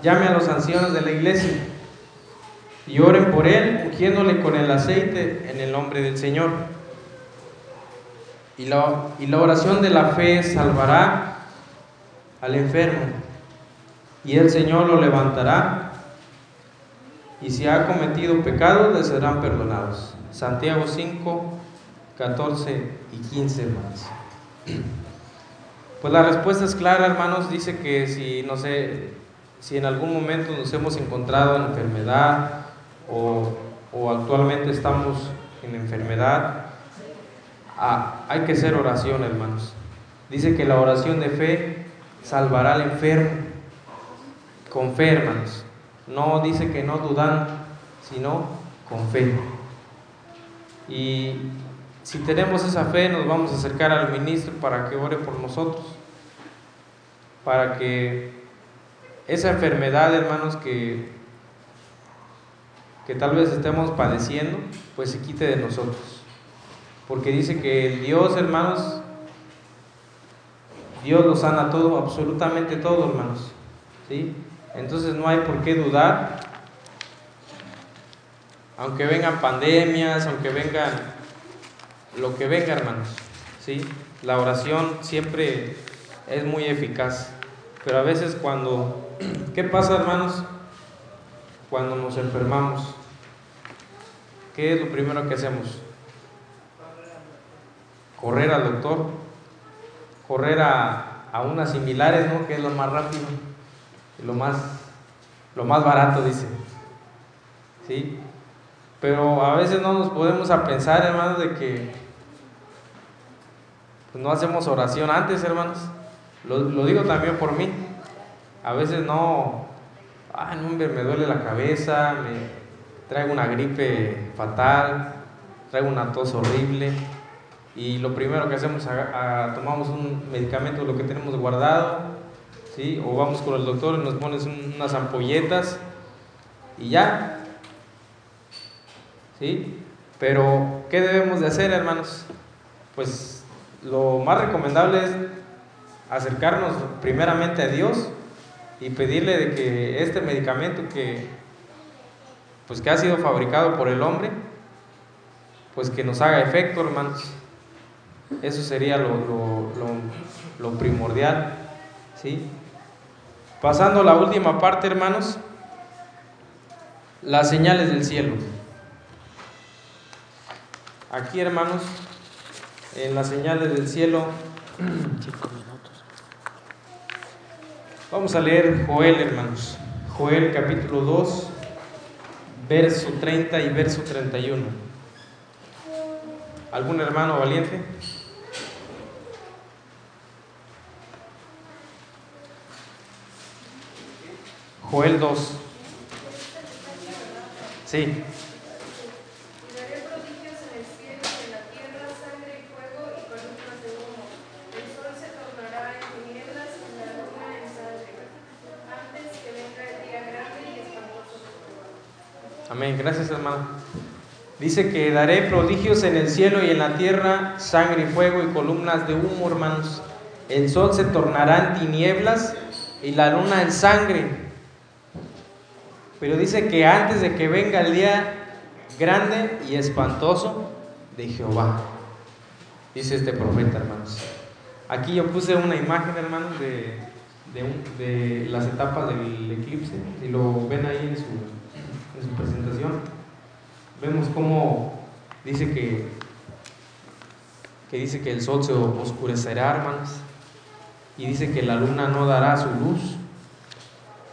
S1: Llame a los ancianos de la iglesia y oren por él, ungiéndole con el aceite en el nombre del Señor. Y la, y la oración de la fe salvará al enfermo, y el Señor lo levantará, y si ha cometido pecados, le serán perdonados. Santiago 5, 14 y 15, hermanos. Pues la respuesta es clara, hermanos, dice que si, no sé, si en algún momento nos hemos encontrado en enfermedad, o, actualmente estamos en enfermedad, ah, hay que hacer oración, hermanos. Dice que la oración de fe salvará al enfermo, con fe, hermanos. No dice que no dudan, sino con fe. Y si tenemos esa fe, nos vamos a acercar al ministro para que ore por nosotros, para que esa enfermedad, hermanos, que que tal vez estemos padeciendo, pues se quite de nosotros. Porque dice que Dios, hermanos, Dios lo sana todo, absolutamente todo, hermanos. ¿Sí? Entonces no hay por qué dudar. Aunque vengan pandemias, aunque vengan lo que venga, hermanos. ¿Sí? La oración siempre es muy eficaz. Pero a veces cuando, ¿qué pasa, hermanos? Cuando nos enfermamos, ¿qué es lo primero que hacemos? Correr al doctor, correr a, a unas similares, ¿no? Que es lo más rápido, lo más, lo más barato, dice. ¿Sí? Pero a veces no nos podemos a pensar, hermanos, de que pues, no hacemos oración antes, hermanos. Lo, lo digo también por mí. A veces no, ay, no, me duele la cabeza, me traigo una gripe fatal, traigo una tos horrible. Y lo primero que hacemos, a, tomamos un medicamento, lo que tenemos guardado, ¿sí? o vamos con el doctor y nos pones unas ampolletas y ya. ¿Sí? Pero, ¿qué debemos de hacer, hermanos? Pues lo más recomendable es acercarnos primeramente a Dios y pedirle de que este medicamento que pues que ha sido fabricado por el hombre pues que nos haga efecto hermanos eso sería lo, lo, primordial ¿sí? pasando a la última parte hermanos las señales del cielo aquí hermanos en las señales del cielo [CLEARS THROAT] Vamos a leer Joel, hermanos. Joel capítulo 2, verso 30 y verso 31. ¿Algún hermano valiente? Joel 2. Sí. Amén. Gracias, hermano. Dice que daré prodigios en el cielo y en la tierra, sangre y fuego y columnas de humo, hermanos. El sol se tornará en tinieblas y la luna en sangre. Pero dice que antes de que venga el día grande y espantoso de Jehová. Dice este profeta, hermanos. Aquí yo puse una imagen, hermanos, de, de, un- de las etapas del eclipse. Si lo ven ahí en su, en su presentación, vemos cómo dice que, que dice que el sol se oscurecerá, hermanos. Y dice que la luna no dará su luz.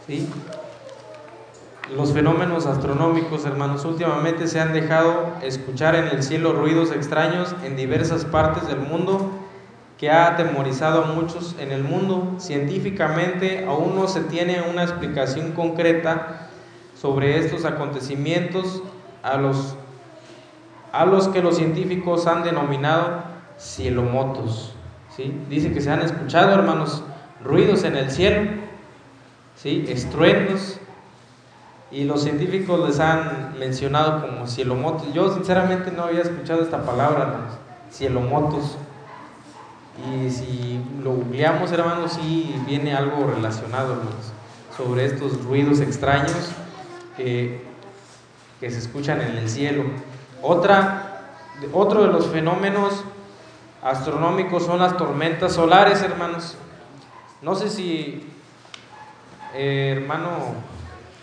S1: ¿Sí? Los fenómenos astronómicos, hermanos, últimamente se han dejado escuchar en el cielo ruidos extraños en diversas partes del mundo que ha atemorizado a muchos en el mundo. Científicamente aún no se tiene una explicación concreta sobre estos acontecimientos a los, a los que los científicos han denominado cielomotos. ¿sí? Dice que se han escuchado, hermanos, ruidos en el cielo, ¿sí? estruendos, y los científicos les han mencionado como cielomotos. Yo sinceramente no había escuchado esta palabra, hermanos, cielomotos. Y si lo googleamos, hermanos, sí viene algo relacionado, hermanos, sobre estos ruidos extraños que, se escuchan en el cielo. Otra, otro de los fenómenos astronómicos son las tormentas solares, hermanos. No sé si, eh, hermano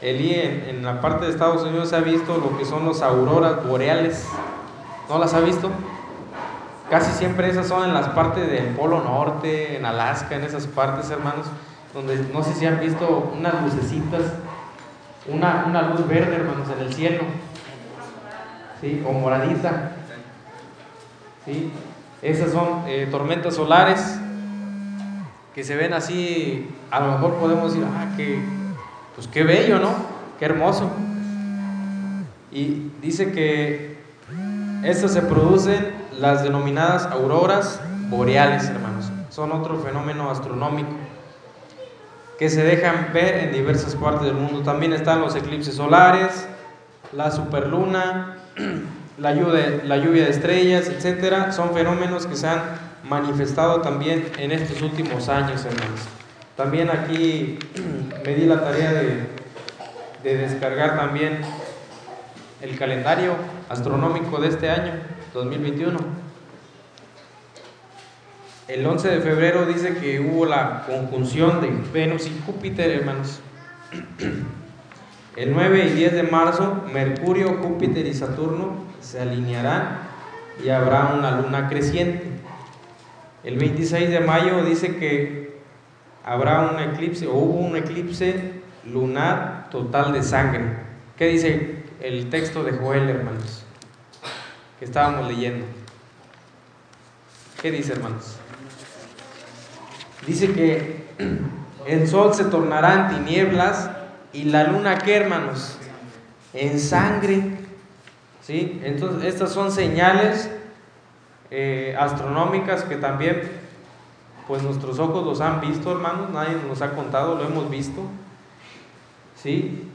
S1: Eli, en, la parte de Estados Unidos ha visto lo que son los auroras boreales. ¿No las ha visto? Casi siempre esas son en las partes del Polo Norte, en Alaska, en esas partes, hermanos, donde no sé si han visto unas lucecitas, una, una luz verde, hermanos, en el cielo, ¿sí? O moradita, ¿sí? Esas son eh, tormentas solares que se ven así, a lo mejor podemos decir, ah, que, pues qué bello, ¿no? Qué hermoso. Y dice que estas se producen las denominadas auroras boreales, hermanos. Son otro fenómeno astronómico que se dejan ver en diversas partes del mundo. También están los eclipses solares, la superluna, [CLEARS THROAT] la lluvia, de estrellas, etcétera. Son fenómenos que se han manifestado también en estos últimos años, hermanos. También aquí [CLEARS THROAT] me di la tarea de descargar también el calendario astronómico de este año, 2021. El 11 de febrero dice que hubo la conjunción de Venus y Júpiter, hermanos. El 9 y 10 de marzo, Mercurio, Júpiter y Saturno se alinearán y habrá una luna creciente. El 26 de mayo dice que habrá un eclipse o hubo un eclipse lunar total de sangre. ¿Qué dice el texto de Joel, hermanos? Que estábamos leyendo. ¿Qué dice, hermanos? Dice que el sol se tornará en tinieblas y la luna, ¿qué, hermanos? En sangre. ¿Sí? Entonces, estas son señales eh, astronómicas que también, pues nuestros ojos los han visto, hermanos. Nadie nos ha contado, lo hemos visto. ¿Sí?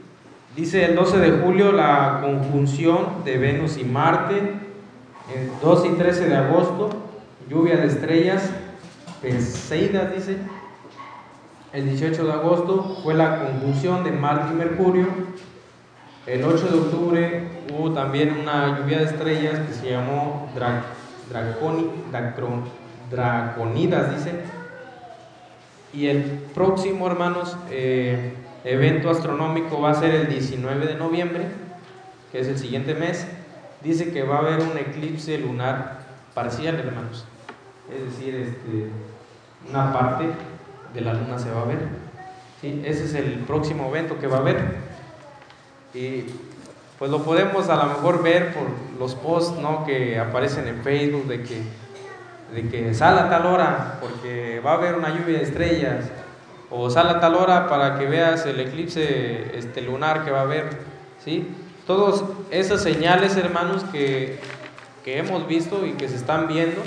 S1: Dice el 12 de julio la conjunción de Venus y Marte. El 12 y 13 de agosto, lluvia de estrellas. Perseidas, dice. El 18 de agosto fue la conjunción de Marte y Mercurio. El 8 de octubre hubo también una lluvia de estrellas que se llamó Dra Draconi, Dracron, Draconidas, dice. Y el próximo, hermanos, eh, evento astronómico va a ser el 19 de noviembre, que es el siguiente mes. Dice que va a haber un eclipse lunar parcial, hermanos. Es decir, este, una parte de la luna se va a ver. ¿sí? Ese es el próximo evento que va a haber. Y pues lo podemos a lo mejor ver por los posts ¿no? que aparecen en Facebook de que, de que sale a tal hora porque va a haber una lluvia de estrellas. o sal a tal hora para que veas el eclipse este, lunar que va a haber, ¿sí? Todas esas señales, hermanos, que, que hemos visto y que se están viendo,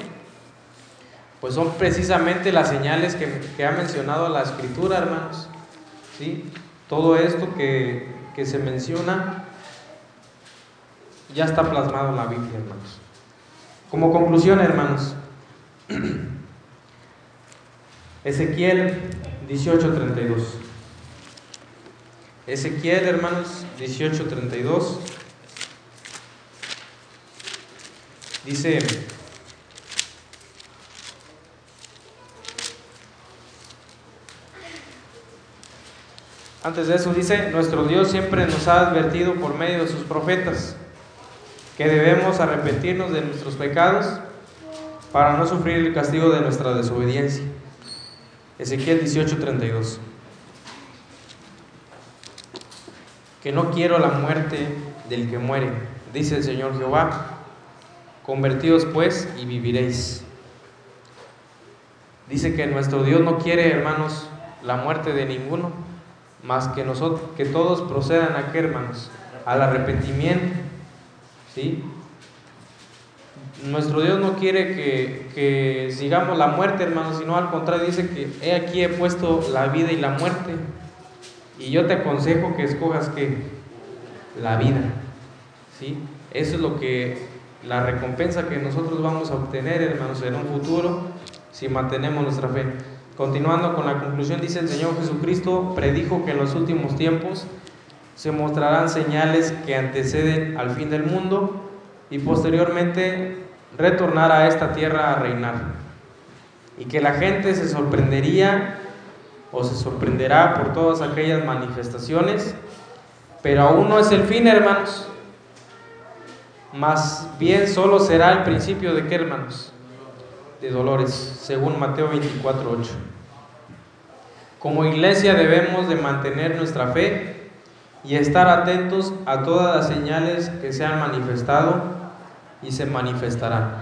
S1: pues son precisamente las señales que, ha mencionado la escritura, hermanos, ¿sí? Todo esto que, que se menciona ya está plasmado en la Biblia, hermanos. Como conclusión, hermanos, [CLEARS THROAT] Ezequiel 18:32. Ezequiel, hermanos, 18:32. Dice, antes de eso dice, nuestro Dios siempre nos ha advertido por medio de sus profetas que debemos arrepentirnos de nuestros pecados para no sufrir el castigo de nuestra desobediencia. Ezequiel 18:32. Que no quiero la muerte del que muere, dice el Señor Jehová. Convertidos pues y viviréis. Dice que nuestro Dios no quiere, hermanos, la muerte de ninguno, más que nosotros, que todos procedan a qué, hermanos, al arrepentimiento. ¿Sí? Nuestro Dios no quiere que, que, sigamos la muerte, hermanos, sino al contrario, dice que he aquí he puesto la vida y la muerte. Y yo te aconsejo que escojas que la vida. ¿Sí? Eso es lo que la recompensa que nosotros vamos a obtener, hermanos, en un futuro si mantenemos nuestra fe. Continuando con la conclusión, dice el Señor Jesucristo, predijo que en los últimos tiempos se mostrarán señales que anteceden al fin del mundo y posteriormente retornar a esta tierra a reinar. Y que la gente se sorprendería o se sorprenderá por todas aquellas manifestaciones, pero aún no es el fin, hermanos. Más bien solo será el principio de qué, hermanos? De dolores, según Mateo 24, 8. Como iglesia debemos de mantener nuestra fe y estar atentos a todas las señales que se han manifestado y se manifestarán,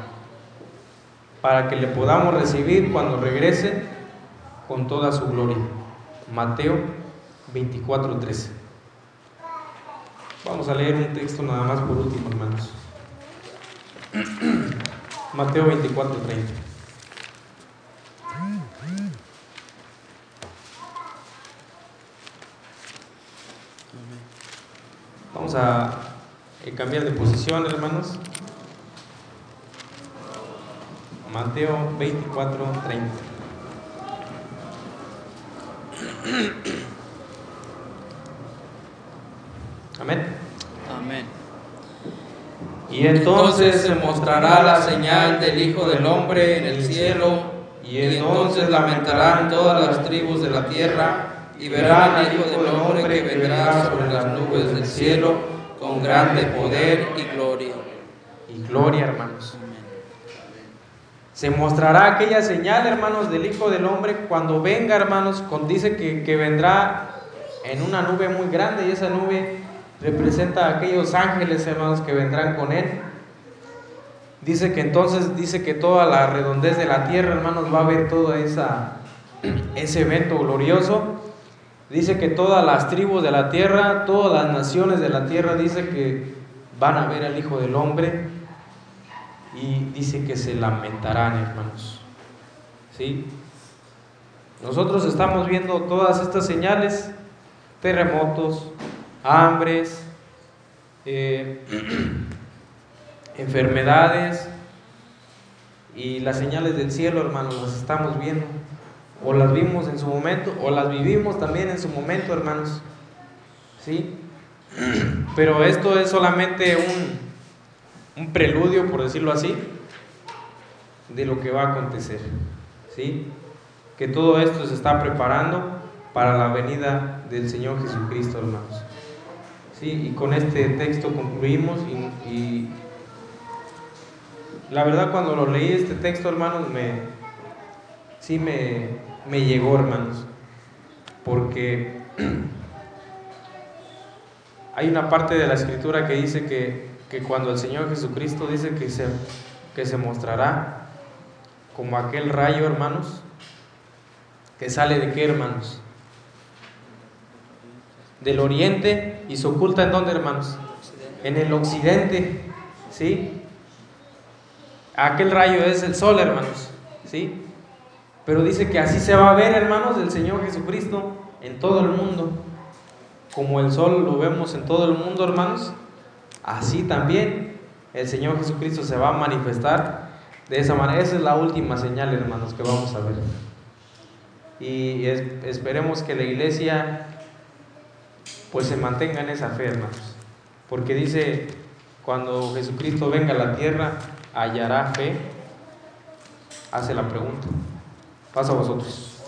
S1: para que le podamos recibir cuando regrese con toda su gloria. Mateo 24, 13. Vamos a leer un texto nada más por último, hermanos. [CLEARS THROAT] Mateo 24, Vamos a cambiar de posición, hermanos. Mateo 24, 30. Amén.
S6: Amén.
S1: Y entonces se mostrará la señal del Hijo del Hombre en el cielo, y entonces lamentarán todas las tribus de la tierra, y verán al Hijo del Hombre que vendrá sobre las nubes del cielo con grande poder y gloria. Y gloria, hermanos. Se mostrará aquella señal, hermanos, del Hijo del Hombre cuando venga, hermanos, con, dice que, que vendrá en una nube muy grande y esa nube representa a aquellos ángeles, hermanos, que vendrán con él. Dice que entonces, dice que toda la redondez de la tierra, hermanos, va a ver todo esa, ese evento glorioso. Dice que todas las tribus de la tierra, todas las naciones de la tierra, dice que van a ver al Hijo del Hombre y dice que se lamentarán, hermanos. ¿Sí? Nosotros estamos viendo todas estas señales, terremotos, hambres, eh, [CLEARS THROAT] enfermedades y las señales del cielo, hermanos, las estamos viendo. O las vimos en su momento, o las vivimos también en su momento, hermanos. ¿Sí? [CLEARS THROAT] Pero esto es solamente un, un preludio, por decirlo así, de lo que va a acontecer. ¿Sí? Que todo esto se está preparando para la venida del Señor Jesucristo, hermanos. Sí, y con este texto concluimos y, y, la verdad cuando lo leí este texto, hermanos, me sí me, me llegó, hermanos, porque hay una parte de la escritura que dice que, que cuando el Señor Jesucristo dice que se, que se mostrará como aquel rayo, hermanos, que sale de qué, hermanos? del oriente y se oculta en dónde, hermanos? En el occidente, ¿sí? Aquel rayo es el sol, hermanos, ¿sí? Pero dice que así se va a ver, hermanos, del Señor Jesucristo en todo el mundo. Como el sol lo vemos en todo el mundo, hermanos, así también el Señor Jesucristo se va a manifestar de esa manera. Esa es la última señal, hermanos, que vamos a ver. Y esperemos que la iglesia pues se mantenga en esa fe, hermanos. Porque dice, cuando Jesucristo venga a la tierra, hallará fe. Hace la pregunta. Pasa a vosotros.